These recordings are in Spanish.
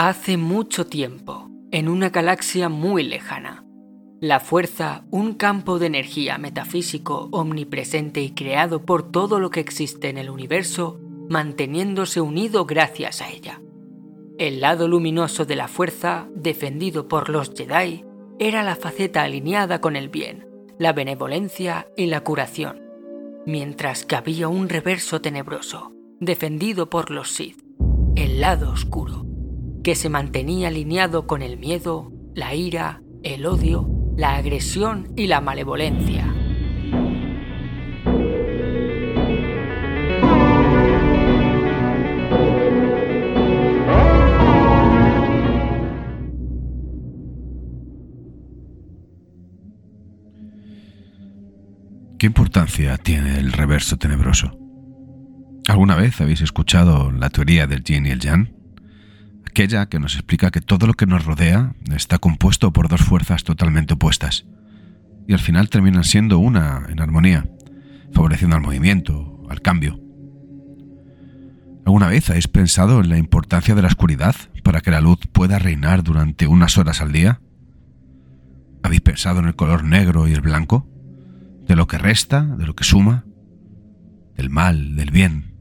Hace mucho tiempo, en una galaxia muy lejana, la fuerza, un campo de energía metafísico omnipresente y creado por todo lo que existe en el universo, manteniéndose unido gracias a ella. El lado luminoso de la fuerza, defendido por los Jedi, era la faceta alineada con el bien, la benevolencia y la curación, mientras que había un reverso tenebroso, defendido por los Sith, el lado oscuro, que se mantenía alineado con el miedo, la ira, el odio, la agresión y la malevolencia. ¿Qué importancia tiene el reverso tenebroso? ¿Alguna vez habéis escuchado la teoría del yin y el yang? Aquella que nos explica que todo lo que nos rodea está compuesto por dos fuerzas totalmente opuestas y al final terminan siendo una en armonía, favoreciendo al movimiento, al cambio. ¿Alguna vez habéis pensado en la importancia de la oscuridad para que la luz pueda reinar durante unas horas al día? ¿Habéis pensado en el color negro y el blanco? de lo que resta, de lo que suma, del mal, del bien,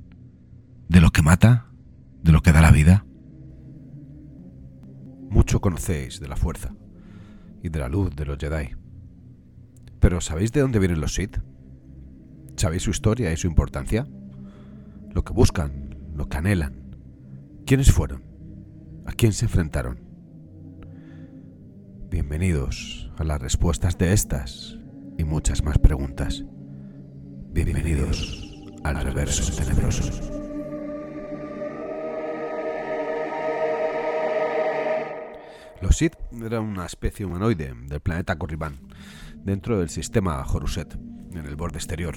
de lo que mata, de lo que da la vida. Mucho conocéis de la fuerza y de la luz de los Jedi. Pero ¿sabéis de dónde vienen los Sith? ¿Sabéis su historia y su importancia? Lo que buscan, lo que anhelan. ¿Quiénes fueron? ¿A quién se enfrentaron? Bienvenidos a las respuestas de estas y muchas más preguntas. Bienvenidos al reverso tenebroso. Los Sith eran una especie humanoide del planeta Corriban, dentro del sistema Horuset, en el borde exterior.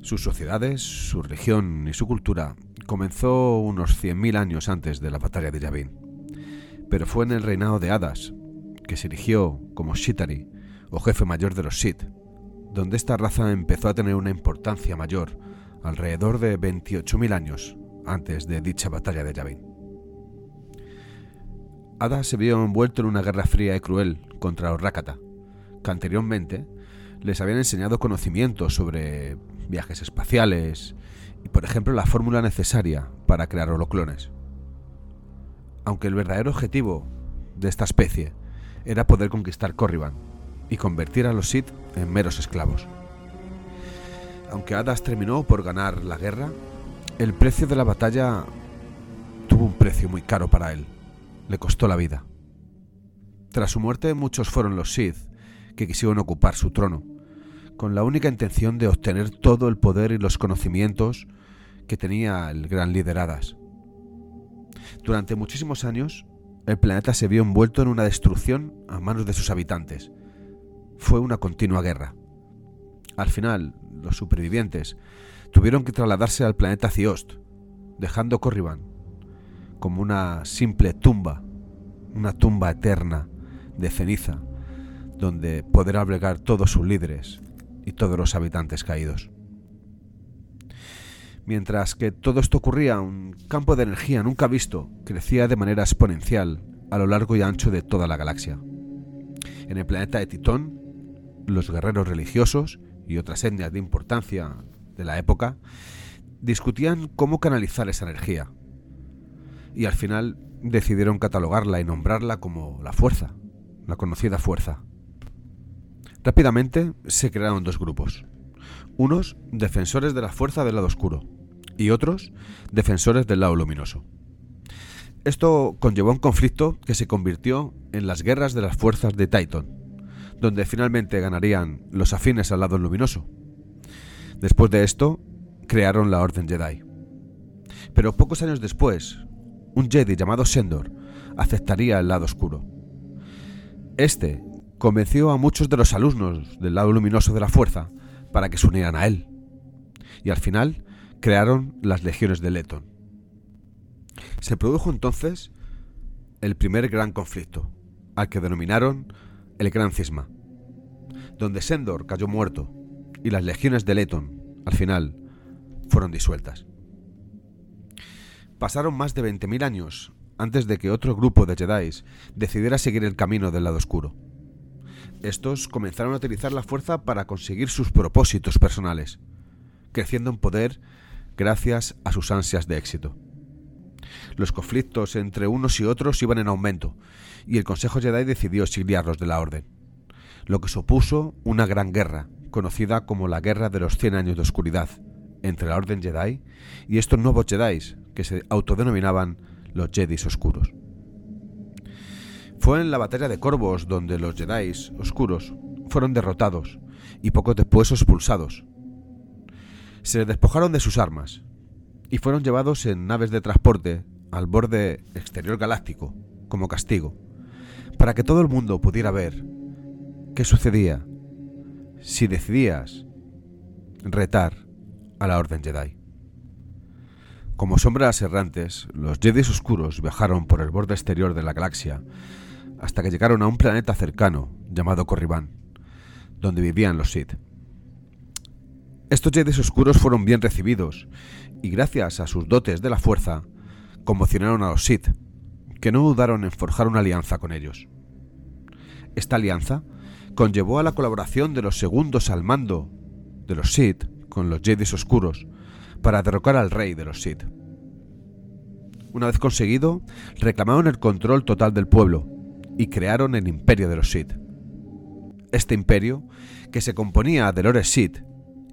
Sus sociedades, su religión y su cultura comenzó unos 100.000 años antes de la batalla de Yavin, pero fue en el reinado de Hadas, que se erigió como Shitari o jefe mayor de los Sith, donde esta raza empezó a tener una importancia mayor alrededor de 28.000 años antes de dicha batalla de Yavin. Ada se vio envuelto en una guerra fría y cruel contra los Rakata, que anteriormente les habían enseñado conocimientos sobre viajes espaciales y, por ejemplo, la fórmula necesaria para crear holoclones. Aunque el verdadero objetivo de esta especie era poder conquistar Corriban, y convertir a los Sith en meros esclavos. Aunque Hadas terminó por ganar la guerra, el precio de la batalla tuvo un precio muy caro para él. Le costó la vida. Tras su muerte, muchos fueron los Sith que quisieron ocupar su trono, con la única intención de obtener todo el poder y los conocimientos que tenía el gran líder Hadas. Durante muchísimos años, el planeta se vio envuelto en una destrucción a manos de sus habitantes, fue una continua guerra. Al final, los supervivientes tuvieron que trasladarse al planeta Ciost, dejando Corriban como una simple tumba, una tumba eterna de ceniza, donde poder albergar todos sus líderes y todos los habitantes caídos. Mientras que todo esto ocurría, un campo de energía nunca visto crecía de manera exponencial a lo largo y ancho de toda la galaxia. En el planeta de Titón, los guerreros religiosos y otras etnias de importancia de la época discutían cómo canalizar esa energía. Y al final decidieron catalogarla y nombrarla como la fuerza, la conocida fuerza. Rápidamente se crearon dos grupos. Unos defensores de la fuerza del lado oscuro y otros defensores del lado luminoso. Esto conllevó un conflicto que se convirtió en las guerras de las fuerzas de Titan, donde finalmente ganarían los afines al lado luminoso. Después de esto, crearon la Orden Jedi. Pero pocos años después, un Jedi llamado Sendor aceptaría el lado oscuro. Este convenció a muchos de los alumnos del lado luminoso de la fuerza para que se unieran a él. Y al final crearon las legiones de Leton. Se produjo entonces el primer gran conflicto, al que denominaron el Gran Cisma, donde Sendor cayó muerto y las legiones de Leton, al final, fueron disueltas. Pasaron más de 20.000 años antes de que otro grupo de Jedi decidiera seguir el camino del lado oscuro. Estos comenzaron a utilizar la fuerza para conseguir sus propósitos personales, creciendo en poder gracias a sus ansias de éxito. Los conflictos entre unos y otros iban en aumento, y el Consejo Jedi decidió exiliarlos de la Orden, lo que supuso una gran guerra, conocida como la Guerra de los Cien Años de Oscuridad, entre la Orden Jedi y estos nuevos Jedi, que se autodenominaban los Jedis Oscuros. Fue en la batalla de Corvos donde los Jedi Oscuros fueron derrotados y poco después expulsados. Se les despojaron de sus armas y fueron llevados en naves de transporte al borde exterior galáctico como castigo, para que todo el mundo pudiera ver qué sucedía si decidías retar a la Orden Jedi. Como sombras errantes, los Jedi oscuros viajaron por el borde exterior de la galaxia hasta que llegaron a un planeta cercano llamado Corriban, donde vivían los Sith. Estos Jedi oscuros fueron bien recibidos y gracias a sus dotes de la fuerza conmocionaron a los Sith, que no dudaron en forjar una alianza con ellos. Esta alianza conllevó a la colaboración de los segundos al mando de los Sith con los Jedi oscuros para derrocar al rey de los Sith. Una vez conseguido, reclamaron el control total del pueblo y crearon el imperio de los Sith. Este imperio, que se componía de Lores Sith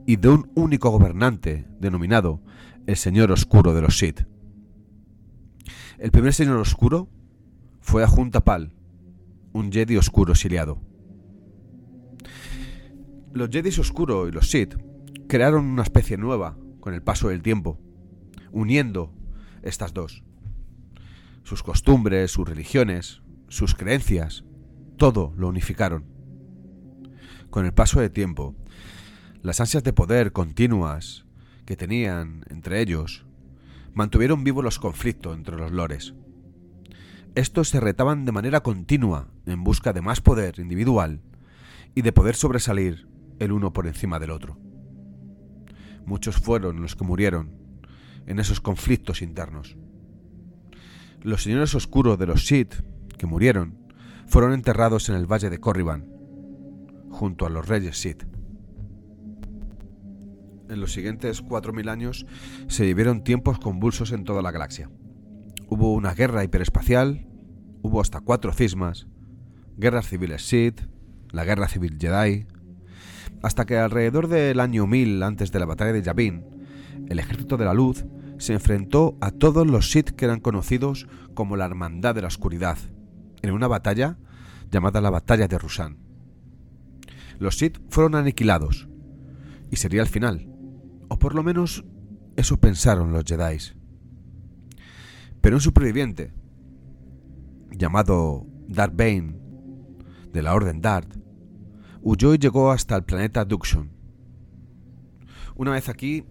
y de un único gobernante denominado el Señor Oscuro de los Sith. El primer Señor Oscuro fue Ajunta Pal, un Jedi oscuro exiliado. Los Jedis oscuros y los Sith crearon una especie nueva con el paso del tiempo, uniendo estas dos. Sus costumbres, sus religiones, sus creencias, todo lo unificaron. Con el paso del tiempo, las ansias de poder continuas que tenían entre ellos mantuvieron vivos los conflictos entre los lores. Estos se retaban de manera continua en busca de más poder individual y de poder sobresalir el uno por encima del otro. Muchos fueron los que murieron en esos conflictos internos. Los señores oscuros de los Sith que murieron fueron enterrados en el valle de Corriban, junto a los reyes Sith. En los siguientes 4.000 años se vivieron tiempos convulsos en toda la galaxia. Hubo una guerra hiperespacial, hubo hasta cuatro cismas, guerras civiles Sith, la guerra civil Jedi, hasta que alrededor del año 1000 antes de la batalla de Yavin, el ejército de la luz se enfrentó a todos los Sith que eran conocidos como la Hermandad de la Oscuridad, en una batalla llamada la Batalla de Rusan. Los Sith fueron aniquilados, y sería el final, o por lo menos eso pensaron los Jedi. Pero un superviviente, llamado Darth Bane, de la Orden Darth, huyó y llegó hasta el planeta Duxon. Una vez aquí,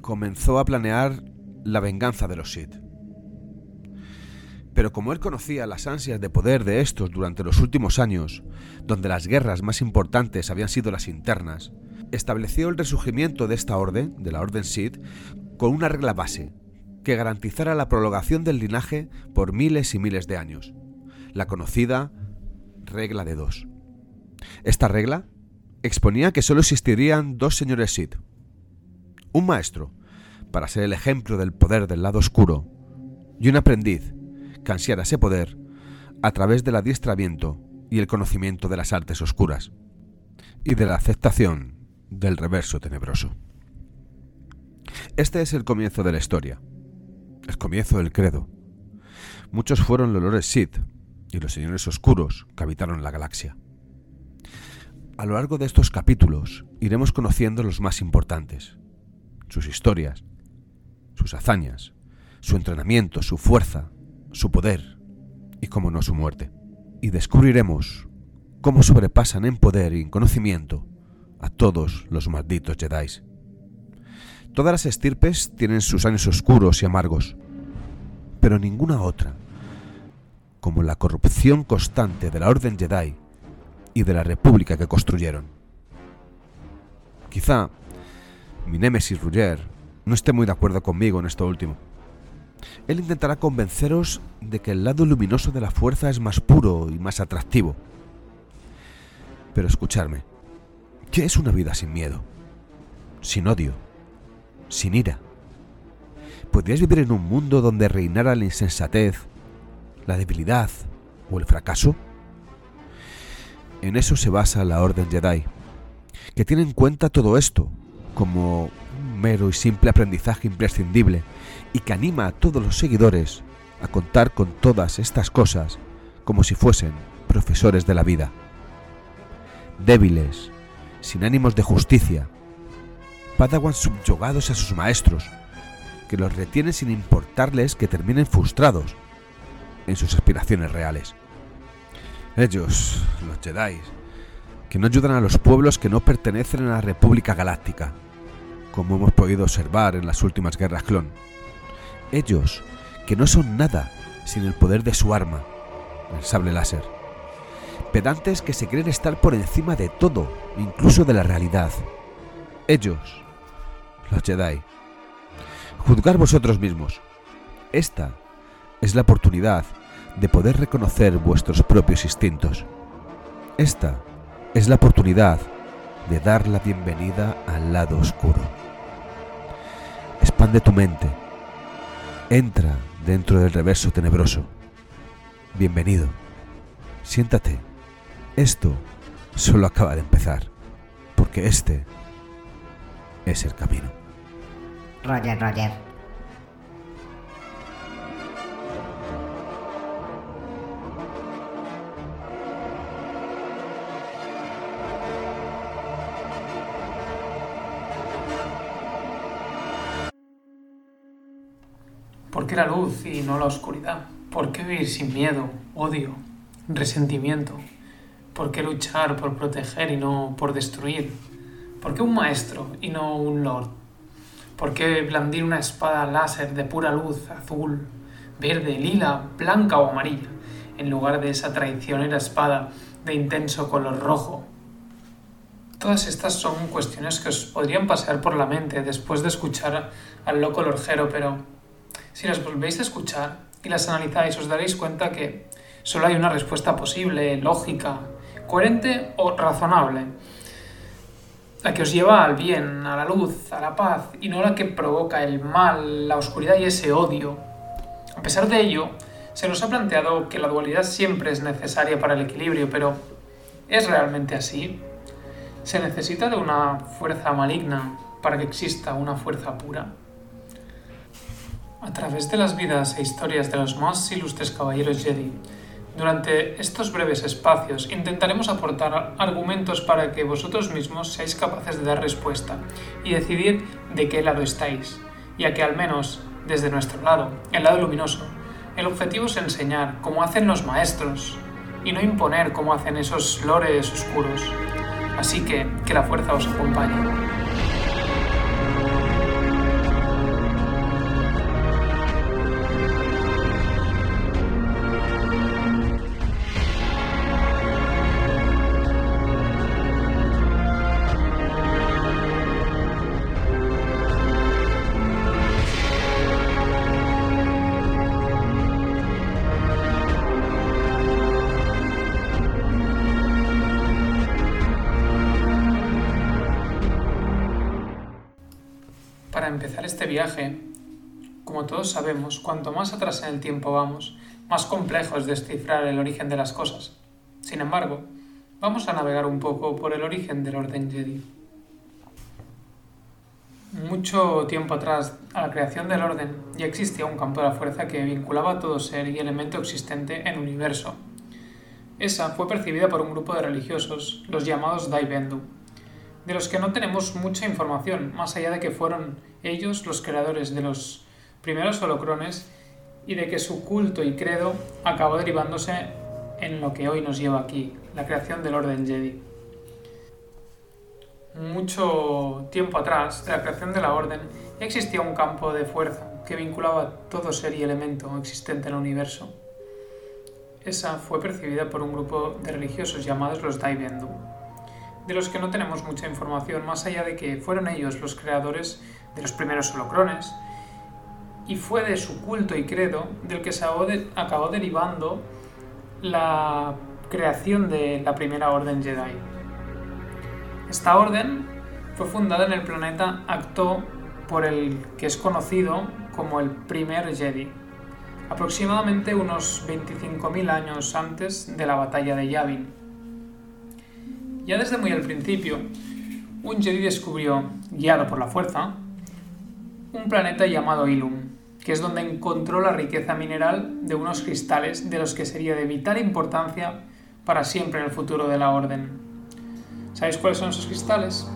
comenzó a planear la venganza de los Sith. Pero como él conocía las ansias de poder de estos durante los últimos años, donde las guerras más importantes habían sido las internas, estableció el resurgimiento de esta orden, de la Orden Sith, con una regla base, que garantizara la prolongación del linaje por miles y miles de años, la conocida regla de dos. Esta regla exponía que solo existirían dos señores Sith. Un maestro, para ser el ejemplo del poder del lado oscuro, y un aprendiz, que ansiara ese poder a través del adiestramiento y el conocimiento de las artes oscuras, y de la aceptación del reverso tenebroso. Este es el comienzo de la historia, el comienzo del credo. Muchos fueron los lores Sith y los señores oscuros que habitaron la galaxia. A lo largo de estos capítulos iremos conociendo los más importantes, sus historias, sus hazañas, su entrenamiento, su fuerza, su poder y, como no, su muerte. Y descubriremos cómo sobrepasan en poder y en conocimiento a todos los malditos Jedi. Todas las estirpes tienen sus años oscuros y amargos, pero ninguna otra, como la corrupción constante de la Orden Jedi y de la república que construyeron. Quizá mi némesis Rugger no esté muy de acuerdo conmigo en esto último. Él intentará convenceros de que el lado luminoso de la fuerza es más puro y más atractivo. Pero escucharme, ¿qué es una vida sin miedo? Sin odio, sin ira. ¿Podrías vivir en un mundo donde reinara la insensatez, la debilidad o el fracaso? En eso se basa la Orden Jedi, que tiene en cuenta todo esto como un mero y simple aprendizaje imprescindible y que anima a todos los seguidores a contar con todas estas cosas como si fuesen profesores de la vida. Débiles, sin ánimos de justicia, padawan subyugados a sus maestros, que los retienen sin importarles que terminen frustrados en sus aspiraciones reales. Ellos, los Jedi, que no ayudan a los pueblos que no pertenecen a la República Galáctica, como hemos podido observar en las últimas guerras clon. Ellos, que no son nada sin el poder de su arma, el sable láser. Pedantes que se creen estar por encima de todo, incluso de la realidad. Ellos, los Jedi. Juzgar vosotros mismos. Esta es la oportunidad de poder reconocer vuestros propios instintos. Esta es la oportunidad de dar la bienvenida al lado oscuro. Expande tu mente. Entra dentro del reverso tenebroso. Bienvenido. Siéntate. Esto solo acaba de empezar, porque este es el camino. Roger, Roger. ¿Por qué la luz y no la oscuridad? ¿Por qué vivir sin miedo, odio, resentimiento? ¿Por qué luchar por proteger y no por destruir? ¿Por qué un maestro y no un lord? ¿Por qué blandir una espada láser de pura luz, azul, verde, lila, blanca o amarilla, en lugar de esa traicionera espada de intenso color rojo? Todas estas son cuestiones que os podrían pasar por la mente después de escuchar al loco lorjero, pero si las volvéis a escuchar y las analizáis, os daréis cuenta que solo hay una respuesta posible, lógica, coherente o razonable. La que os lleva al bien, a la luz, a la paz, y no la que provoca el mal, la oscuridad y ese odio. A pesar de ello, se nos ha planteado que la dualidad siempre es necesaria para el equilibrio, pero ¿es realmente así? ¿Se necesita de una fuerza maligna para que exista una fuerza pura? A través de las vidas e historias de los más ilustres caballeros Jedi, durante estos breves espacios intentaremos aportar argumentos para que vosotros mismos seáis capaces de dar respuesta y decidir de qué lado estáis, ya que al menos desde nuestro lado, el lado luminoso, el objetivo es enseñar como hacen los maestros y no imponer como hacen esos lores oscuros. Así que que la fuerza os acompañe. Empezar este viaje, como todos sabemos, cuanto más atrás en el tiempo vamos, más complejo es descifrar el origen de las cosas. Sin embargo, vamos a navegar un poco por el origen del orden Jedi. Mucho tiempo atrás, a la creación del orden, ya existía un campo de la fuerza que vinculaba a todo ser y elemento existente en el universo. Esa fue percibida por un grupo de religiosos, los llamados Dai Bendu, de los que no tenemos mucha información, más allá de que fueron ellos los creadores de los primeros holocrones y de que su culto y credo acabó derivándose en lo que hoy nos lleva aquí, la creación del Orden Jedi. Mucho tiempo atrás de la creación de la Orden existía un campo de fuerza que vinculaba todo ser y elemento existente en el universo. Esa fue percibida por un grupo de religiosos llamados los Daibendu de los que no tenemos mucha información, más allá de que fueron ellos los creadores de los primeros holocrones y fue de su culto y credo del que se acabó derivando la creación de la primera orden Jedi. Esta orden fue fundada en el planeta Acto por el que es conocido como el primer Jedi, aproximadamente unos 25.000 años antes de la batalla de Yavin. Ya desde muy al principio, un Jedi descubrió, guiado por la fuerza, un planeta llamado Ilum, que es donde encontró la riqueza mineral de unos cristales de los que sería de vital importancia para siempre en el futuro de la Orden. ¿Sabéis cuáles son esos cristales?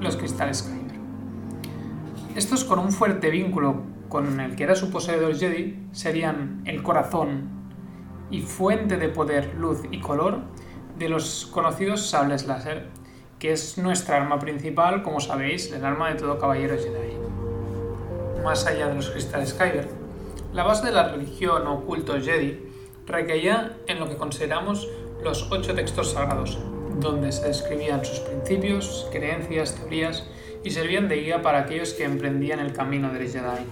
Los cristales Kyber. Estos con un fuerte vínculo con el que era su poseedor Jedi serían el corazón y fuente de poder, luz y color de los conocidos sables láser, que es nuestra arma principal, como sabéis, el arma de todo caballero Jedi más allá de los cristales Kyber. La base de la religión o culto Jedi recaía en lo que consideramos los ocho textos sagrados, donde se describían sus principios, creencias, teorías y servían de guía para aquellos que emprendían el camino del Jedi.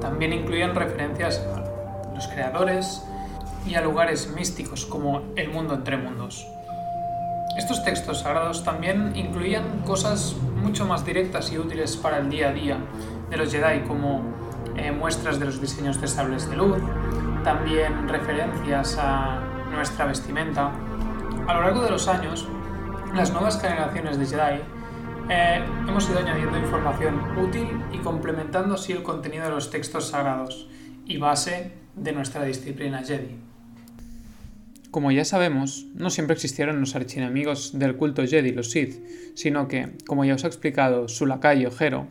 También incluían referencias a los creadores y a lugares místicos como el mundo entre mundos. Estos textos sagrados también incluían cosas mucho más directas y útiles para el día a día de los Jedi, como eh, muestras de los diseños de sables de luz, también referencias a nuestra vestimenta. A lo largo de los años, las nuevas generaciones de Jedi eh, hemos ido añadiendo información útil y complementando así el contenido de los textos sagrados y base de nuestra disciplina Jedi. Como ya sabemos, no siempre existieron los archienemigos del culto Jedi, los Sith, sino que, como ya os ha explicado su lacayo Jero,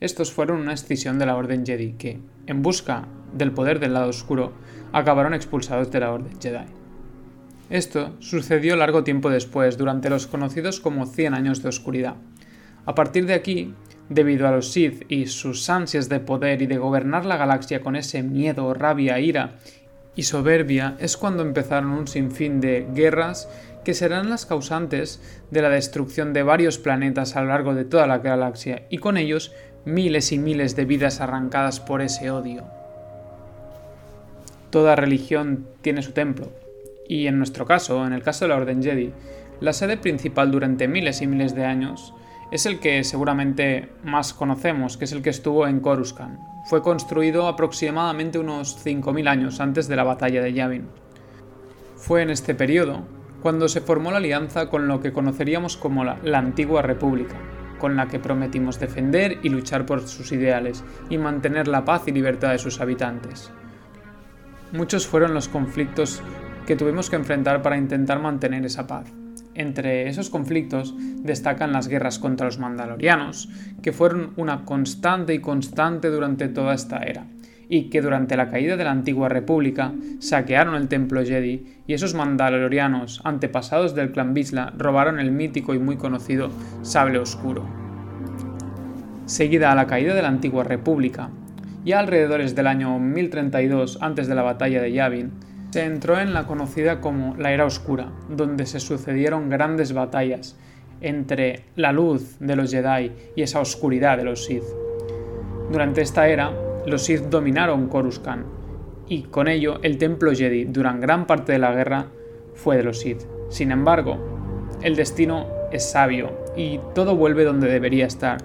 estos fueron una escisión de la Orden Jedi que, en busca del poder del lado oscuro, acabaron expulsados de la Orden Jedi. Esto sucedió largo tiempo después, durante los conocidos como 100 años de oscuridad. A partir de aquí, debido a los Sith y sus ansias de poder y de gobernar la galaxia con ese miedo, rabia, ira y soberbia es cuando empezaron un sinfín de guerras que serán las causantes de la destrucción de varios planetas a lo largo de toda la galaxia y con ellos miles y miles de vidas arrancadas por ese odio. Toda religión tiene su templo, y en nuestro caso, en el caso de la Orden Jedi, la sede principal durante miles y miles de años es el que seguramente más conocemos, que es el que estuvo en Coruscant. Fue construido aproximadamente unos 5.000 años antes de la batalla de Yavin. Fue en este periodo cuando se formó la alianza con lo que conoceríamos como la, la Antigua República, con la que prometimos defender y luchar por sus ideales y mantener la paz y libertad de sus habitantes. Muchos fueron los conflictos que tuvimos que enfrentar para intentar mantener esa paz. Entre esos conflictos destacan las guerras contra los mandalorianos, que fueron una constante y constante durante toda esta era, y que durante la caída de la antigua república saquearon el templo Jedi y esos mandalorianos, antepasados del clan Bisla, robaron el mítico y muy conocido sable oscuro. Seguida a la caída de la antigua república, ya alrededores del año 1032 antes de la batalla de Yavin, se entró en la conocida como la Era Oscura, donde se sucedieron grandes batallas entre la luz de los Jedi y esa oscuridad de los Sith. Durante esta era, los Sith dominaron Coruscant, y con ello el templo Jedi durante gran parte de la guerra fue de los Sith. Sin embargo, el destino es sabio y todo vuelve donde debería estar,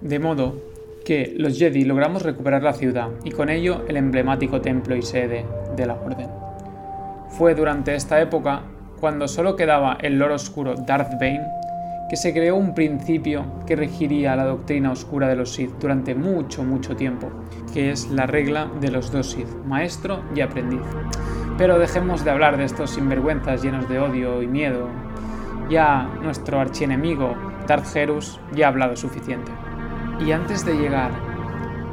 de modo que los Jedi logramos recuperar la ciudad y con ello el emblemático templo y sede de la Orden. Fue durante esta época, cuando solo quedaba el Lord Oscuro Darth Bane, que se creó un principio que regiría la doctrina oscura de los Sith durante mucho, mucho tiempo, que es la regla de los dos Sith, maestro y aprendiz. Pero dejemos de hablar de estos sinvergüenzas llenos de odio y miedo. Ya nuestro archienemigo, Darth Gerus, ya ha hablado suficiente. Y antes de llegar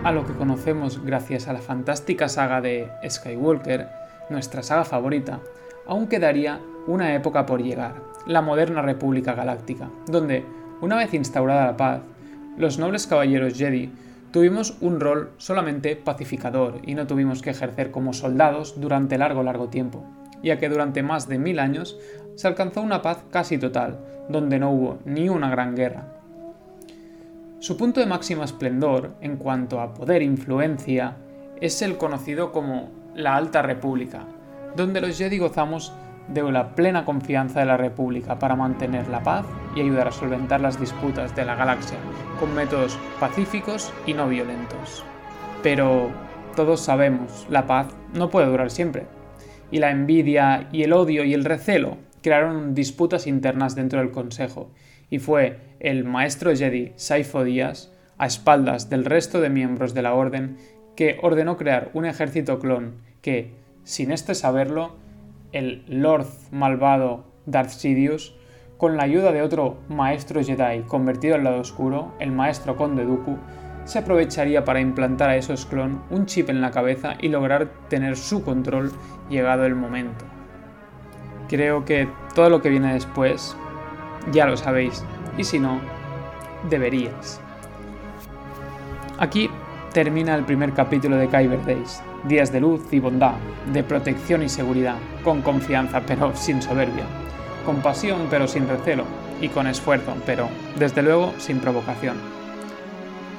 a lo que conocemos gracias a la fantástica saga de Skywalker, nuestra saga favorita, aún quedaría una época por llegar, la moderna República Galáctica, donde, una vez instaurada la paz, los nobles caballeros Jedi tuvimos un rol solamente pacificador y no tuvimos que ejercer como soldados durante largo largo tiempo, ya que durante más de mil años se alcanzó una paz casi total, donde no hubo ni una gran guerra. Su punto de máximo esplendor, en cuanto a poder e influencia, es el conocido como la Alta República, donde los Jedi gozamos de la plena confianza de la República para mantener la paz y ayudar a solventar las disputas de la galaxia con métodos pacíficos y no violentos. Pero todos sabemos, la paz no puede durar siempre, y la envidia y el odio y el recelo crearon disputas internas dentro del Consejo, y fue el maestro Jedi Saifo Díaz, a espaldas del resto de miembros de la Orden, que ordenó crear un ejército clon que, sin este saberlo, el Lord malvado Darth Sidious, con la ayuda de otro maestro Jedi convertido al lado oscuro, el maestro Conde Dooku, se aprovecharía para implantar a esos clon un chip en la cabeza y lograr tener su control llegado el momento. Creo que todo lo que viene después ya lo sabéis, y si no, deberías. Aquí termina el primer capítulo de Kyber Days, días de luz y bondad, de protección y seguridad, con confianza pero sin soberbia, con pasión pero sin recelo, y con esfuerzo pero, desde luego, sin provocación.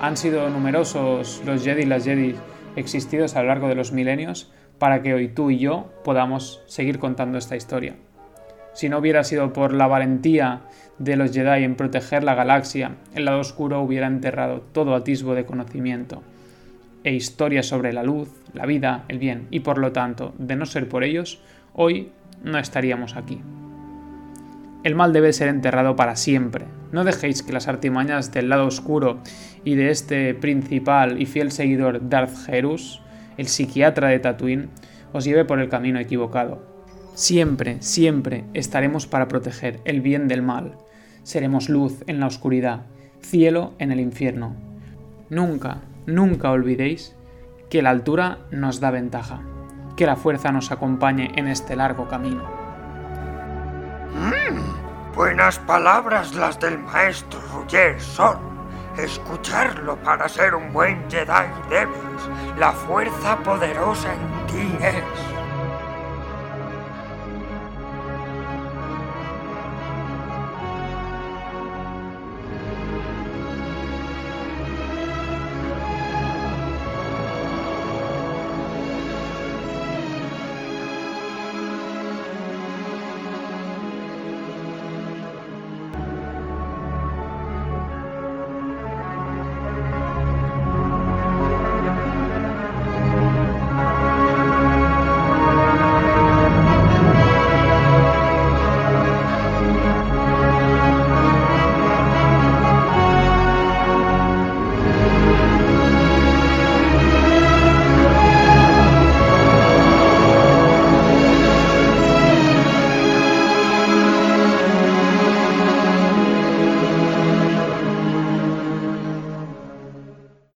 Han sido numerosos los Jedi y las Jedi existidos a lo largo de los milenios para que hoy tú y yo podamos seguir contando esta historia. Si no hubiera sido por la valentía de los Jedi en proteger la galaxia, el lado oscuro hubiera enterrado todo atisbo de conocimiento e historia sobre la luz, la vida, el bien, y por lo tanto, de no ser por ellos, hoy no estaríamos aquí. El mal debe ser enterrado para siempre. No dejéis que las artimañas del lado oscuro y de este principal y fiel seguidor Darth Gerus, el psiquiatra de Tatooine, os lleve por el camino equivocado. Siempre, siempre estaremos para proteger el bien del mal. Seremos luz en la oscuridad, cielo en el infierno. Nunca, nunca olvidéis que la altura nos da ventaja, que la fuerza nos acompañe en este largo camino. Mm, buenas palabras las del maestro Roger son. Escucharlo para ser un buen Jedi debes. La fuerza poderosa en ti es.